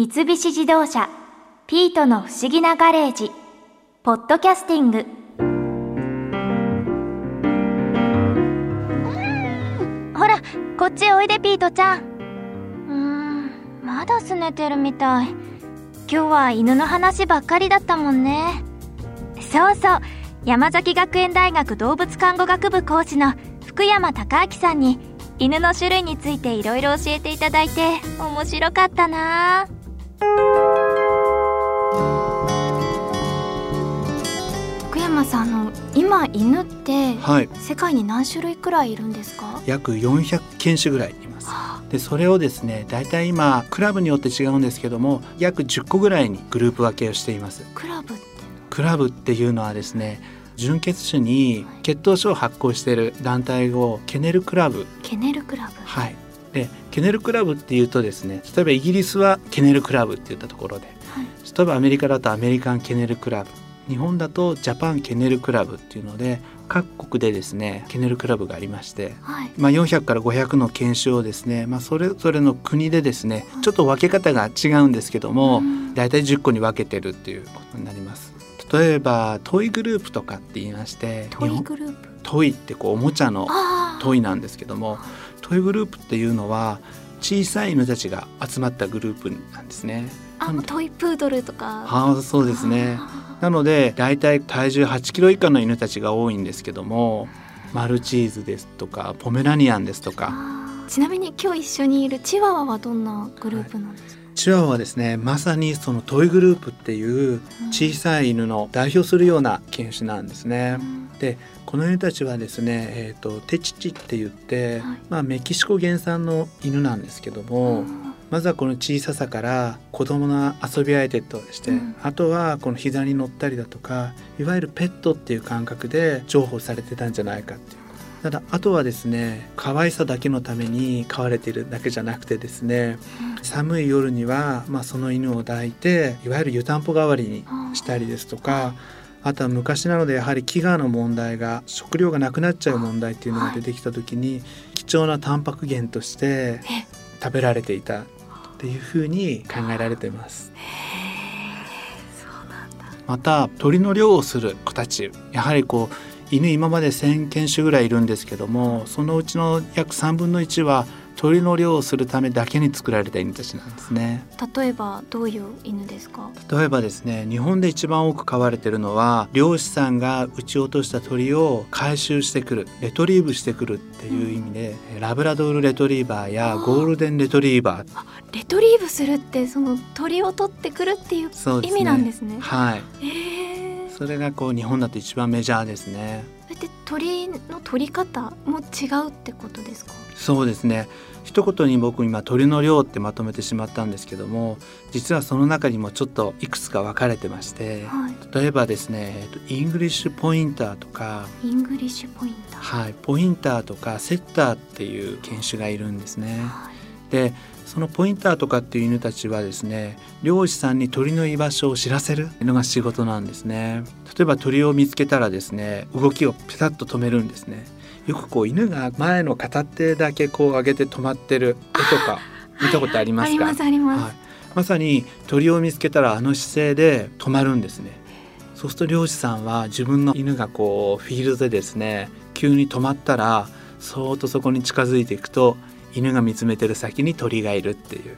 三菱自動車「ピートの不思議なガレージ」ポッドキャスティング。ほらこっちおいでピートちゃん。うんまだすねてるみたい。今日は犬の話ばっかりだったもんね。そうそう山崎学園大学動物看護学部講師の福山孝明さんに犬の種類についていろいろ教えていただいて面白かったな。福山さんあの今犬ってはい。世界に何種類くらいいるんですか、約400犬種ぐらいいます。でそれをですね大体今クラブによって違うんですけども約10個ぐらいにグループ分けをしています。クラブってクラブっていうのはですね純血種に血統書を発行している団体をケネルクラブ。ケネルクラブ。はいでケネルクラブっていうとですね例えばイギリスはケネルクラブって言ったところではい。例えばアメリカだとアメリカンケネルクラブ日本だとジャパンケネルクラブっていうので各国でですねケネルクラブがありましてはい。まあ、400から500の犬種をですね、まあ、それぞれの国でですねちょっと分け方が違うんですけども、うん。大体10個に分けてるっていうことになります。例えばトイグループとかって言いましてトイグループ？トイってこうおもちゃのトイなんですけどもトイグループっていうのは小さい犬たちが集まったグループなんですね。あもうトイプードルとか。ああそうですね。あなので大体体重8キロ以下の犬たちが多いんですけどもマルチーズですとかポメラニアンですとか。ー。ちなみに今日一緒にいるチワワはどんなグループなんですか、チワワはですねまさにそのトイグループっていう小さい犬の代表するような犬種なんですね。でこの犬たちはですね、えー、とテチチって言って、はい。まあ、メキシコ原産の犬なんですけども、まずはこの小ささから子供の遊び相手として、うん。あとはこの膝に乗ったりだとかいわゆるペットっていう感覚で重宝されてたんじゃないかっていうただあとはですね可愛さだけのために飼われているだけじゃなくてですね寒い夜には、まあ、その犬を抱いていわゆる湯たんぽ代わりにしたりですとかあとは昔なのでやはり飢餓の問題が食料がなくなっちゃう問題っていうのが出てきた時に貴重なタンパク源としてえ。食べられていたっていうふうに考えられています。また鳥の猟をする子たちやはりこう犬今まで1,000犬種ぐらいいるんですけどもそのうちの約3分の1は鳥の猟をするためだけに作られた犬たちなんですね。例えばどういう犬ですか？例えばですね日本で一番多く飼われているのは漁師さんが撃ち落とした鳥を回収してくるレトリーブしてくるっていう意味で、ラブラドールレトリーバーやゴールデンレトリーバー。レトリーブするってその鳥を取ってくるっていう意味なんですね。はい。えー、それがこう日本だと一番メジャーですね。それって鳥の取り方も違うってことですか？そうですね。一言に僕今鳥の猟ってまとめてしまったんですけども実はその中にもちょっといくつか分かれてましてはい。例えばですねえっとイングリッシュポインターとかイングリッシュポインター。はい、ポインターとかセッターっていう犬種がいるんですね。はい。でそのポインターとかっていう犬たちはですね猟師さんに鳥の居場所を知らせるのが仕事なんですね。例えば鳥を見つけたらですね動きをピタッと止めるんですね。よくこう犬が前の片手だけこう上げて止まってる絵とか見たことありますか、ありますあります、はい、まさに鳥を見つけたらあの姿勢で止まるんですねそうすると漁師さんは自分の犬がこうフィールドでですね急に止まったらそーっとそこに近づいていくと犬が見つめてる先に鳥がいるっていう。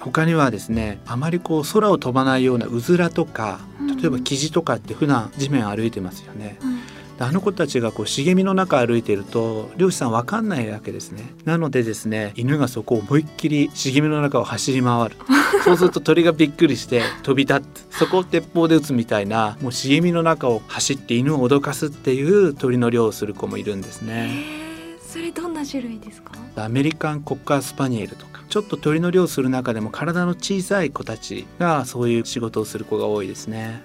他にはですねあまりこう空を飛ばないようなうずらとか例えばキジとかって普段地面歩いてますよね、うん。であの子たちがこう茂みの中歩いてると漁師さんわかんないわけですね。なのでですね犬がそこを思いっきり茂みの中を走り回る。そうすると鳥がびっくりして飛び立ってそこを鉄砲で撃つみたいなもう茂みの中を走って犬を脅かすっていう鳥の猟をする子もいるんですね。え。ー、それどんな種類ですか？アメリカンコッカースパニエルとかちょっと鳥の猟をする中でも体の小さい子たちがそういう仕事をする子が多いですね。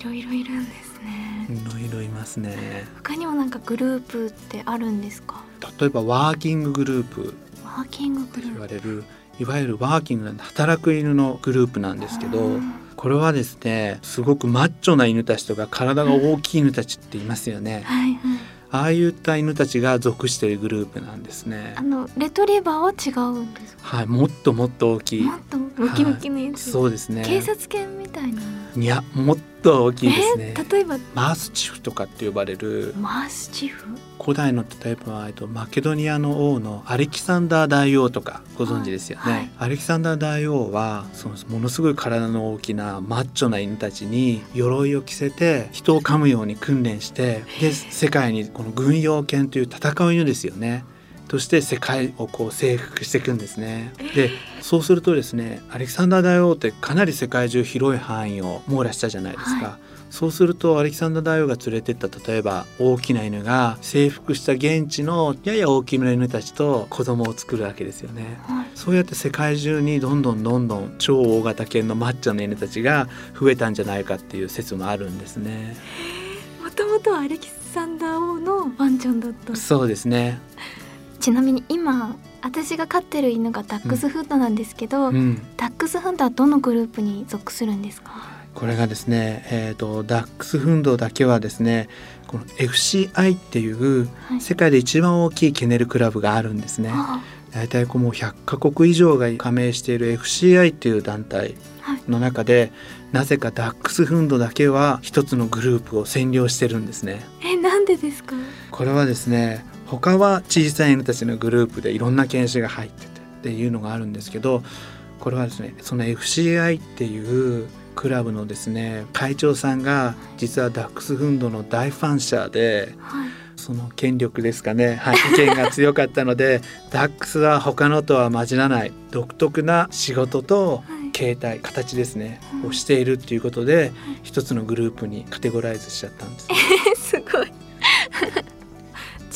いろいろいるんですね。いろいろいますね。他にもなんかグループってあるんですか？例えばワーキンググループ。ワーキンググループ。われるいわゆるワーキングな働く犬のグループなんですけどうんこれはですねすごくマッチョな犬たちとか体が大きい犬たちっていますよね。はいはいああいった犬たちが属しているグループなんですね。あのレトリバーは違うんですか？はいもっともっと大きい。もっとムキムキのやつ、そうですね。警察犬みたいな。いやもっと大きいですね。えー例えば？マースチフとかって呼ばれる。マスチフ？古代の例えばえっとマケドニアの王のアレキサンダー大王とかご存知ですよね、はいはい。アレキサンダー大王はそのものすごい体の大きなマッチョな犬たちに鎧を着せて人を噛むように訓練してで世界にこの軍用犬という戦う犬ですよねとして世界をこう征服していくんですね。でそうするとですねアレキサンダー大王ってかなり世界中広い範囲を網羅したじゃないですか。はそうするとアレキサンダー大王が連れてった例えば大きな犬が征服した現地のやや大きめの犬たちと子供を作るわけですよね。はいそうやって世界中にどんどんどんどん超大型犬のマッチョな犬たちが増えたんじゃないかっていう説もあるんですね。もともとはアレキサンダー王のワンちゃんだったそうですね。ちなみに今私が飼ってる犬がダックスフンドなんですけど、うん。ダックスフンドはどのグループに属するんですか？これがですね、えー、とダックスフンドだけはですねこの FCI っていうはい世界で一番大きいケネルクラブがあるんですね。あ大体こうもう100カ国以上が加盟している FCI っていう団体はいの中でなぜかダックスフンドだけは一つのグループを占領してるんですね。えなんでですか？これはですね他は小さい犬たちのグループでいろんな犬種が入っててっていうのがあるんですけどこれはですねその FCI っていうクラブのですね会長さんが実はダックスフンドの大ファン者ではい。その権力ですかね、はい、意見が強かったので ダックスは他のとは混じらない独特な仕事とはい。形態形ですねうんをしているっていうことで一つのグループにカテゴライズしちゃったんです。すごい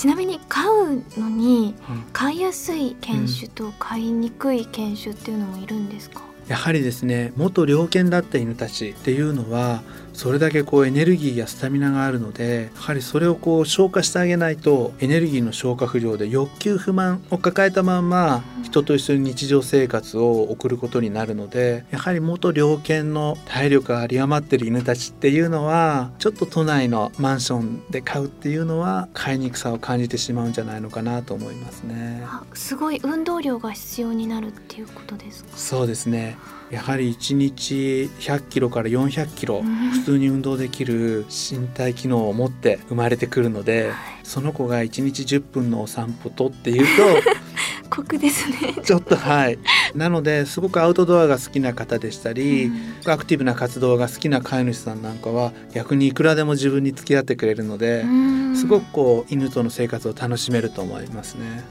ちなみに飼うのにうん。飼いやすい犬種と飼いにくい犬種っていうのもいるんですか、やはりですね元猟犬だった犬たちっていうのはそれだけこうエネルギーやスタミナがあるのでやはりそれをこう消化してあげないとエネルギーの消化不良で欲求不満を抱えたまんまうん人と一緒に日常生活を送ることになるのでやはり元猟犬の体力が有り余ってる犬たちっていうのはちょっと都内のマンションで飼うっていうのは飼いにくさを感じてしまうんじゃないのかなと思いますね。あすごい運動量が必要になるっていうことですか？そうですね。やはり1日100キロから400キロうん普通に運動できる身体機能を持って生まれてくるのでその子が1日10分のお散歩とっていう 酷ですね。とちょっとはい。なのですごくアウトドアが好きな方でしたり、アクティブな活動が好きな飼い主さんなんかは逆にいくらでも自分に付き合ってくれるので、うん。すごくこう犬との生活を楽しめると思いますね。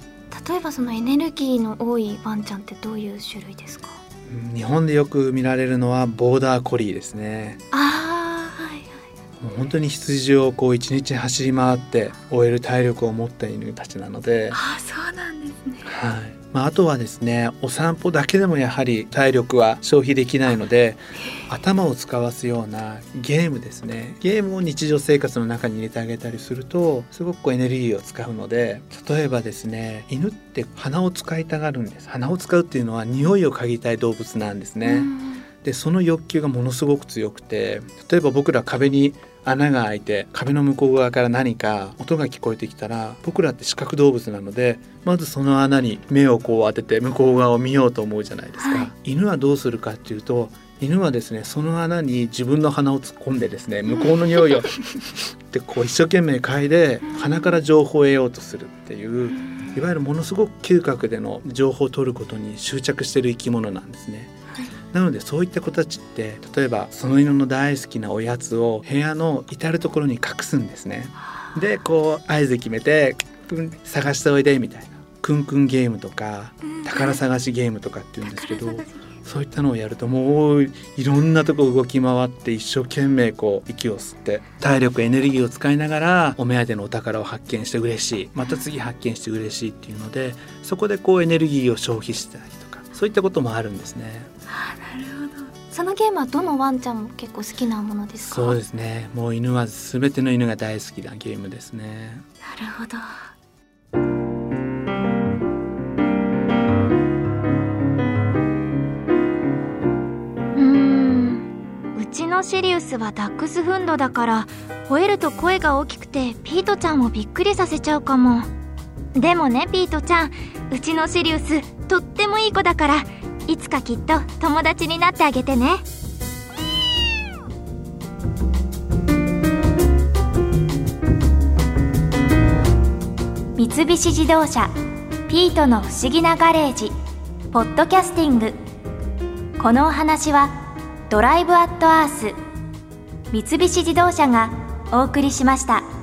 例えばそのエネルギーの多いワンちゃんってどういう種類ですか？うん日本でよく見られるのはボーダーコリーですね。あー。はいはいもう本当に羊をこう一日走り回って終える体力を持った犬たちなので、あーそうなんですね。はい。まあ、あとはですねお散歩だけでもやはり体力は消費できないので頭を使わすようなゲームですね。ゲームを日常生活の中に入れてあげたりするとすごくこうエネルギーを使うので例えばですね犬って鼻を使いたがるんです。鼻を使うっていうのは匂いを嗅ぎたい動物なんですね。うんでその欲求がものすごく強くて例えば僕ら壁に穴が開いて壁の向こう側から何か音が聞こえてきたら僕らって視覚動物なのでまずその穴に目をこう当てて向こう側を見ようと思うじゃないですか、はい。犬はどうするかっていうと犬はですねその穴に自分の鼻を突っ込んでですね向こうの匂いをでこう一生懸命嗅いで鼻から情報を得ようとするっていういわゆるものすごく嗅覚での情報を取ることに執着している生き物なんですね。はいなのでそういった子たちって例えばその犬の大好きなおやつを部屋の至る所に隠すんですね。でこう合図決めて探しておいでみたいな。クンクンゲームとかうん。宝探しゲームとかって言うんですけどそういったのをやるともういろんなとこ動き回って一生懸命こう息を吸って体力エネルギーを使いながらお目当てのお宝を発見して嬉しい。また次発見して嬉しいっていうのでそこでこうエネルギーを消費したりそういったこともあるんですね。あーなるほど。そのゲームはどのワンちゃんも結構好きなものですか？そうですね。もう犬は全ての犬が大好きなゲームですね。なるほど。うーん。うちのシリウスはダックスフンドだから吠えると声が大きくてピートちゃんをびっくりさせちゃうかも。でもねピートちゃんうちのシリウスとってもいい子だからいつかきっと友達になってあげてね三菱自動車ピートの不思議なガレージポッドキャスティングこのお話はドライブアットアース三菱自動車がお送りしました。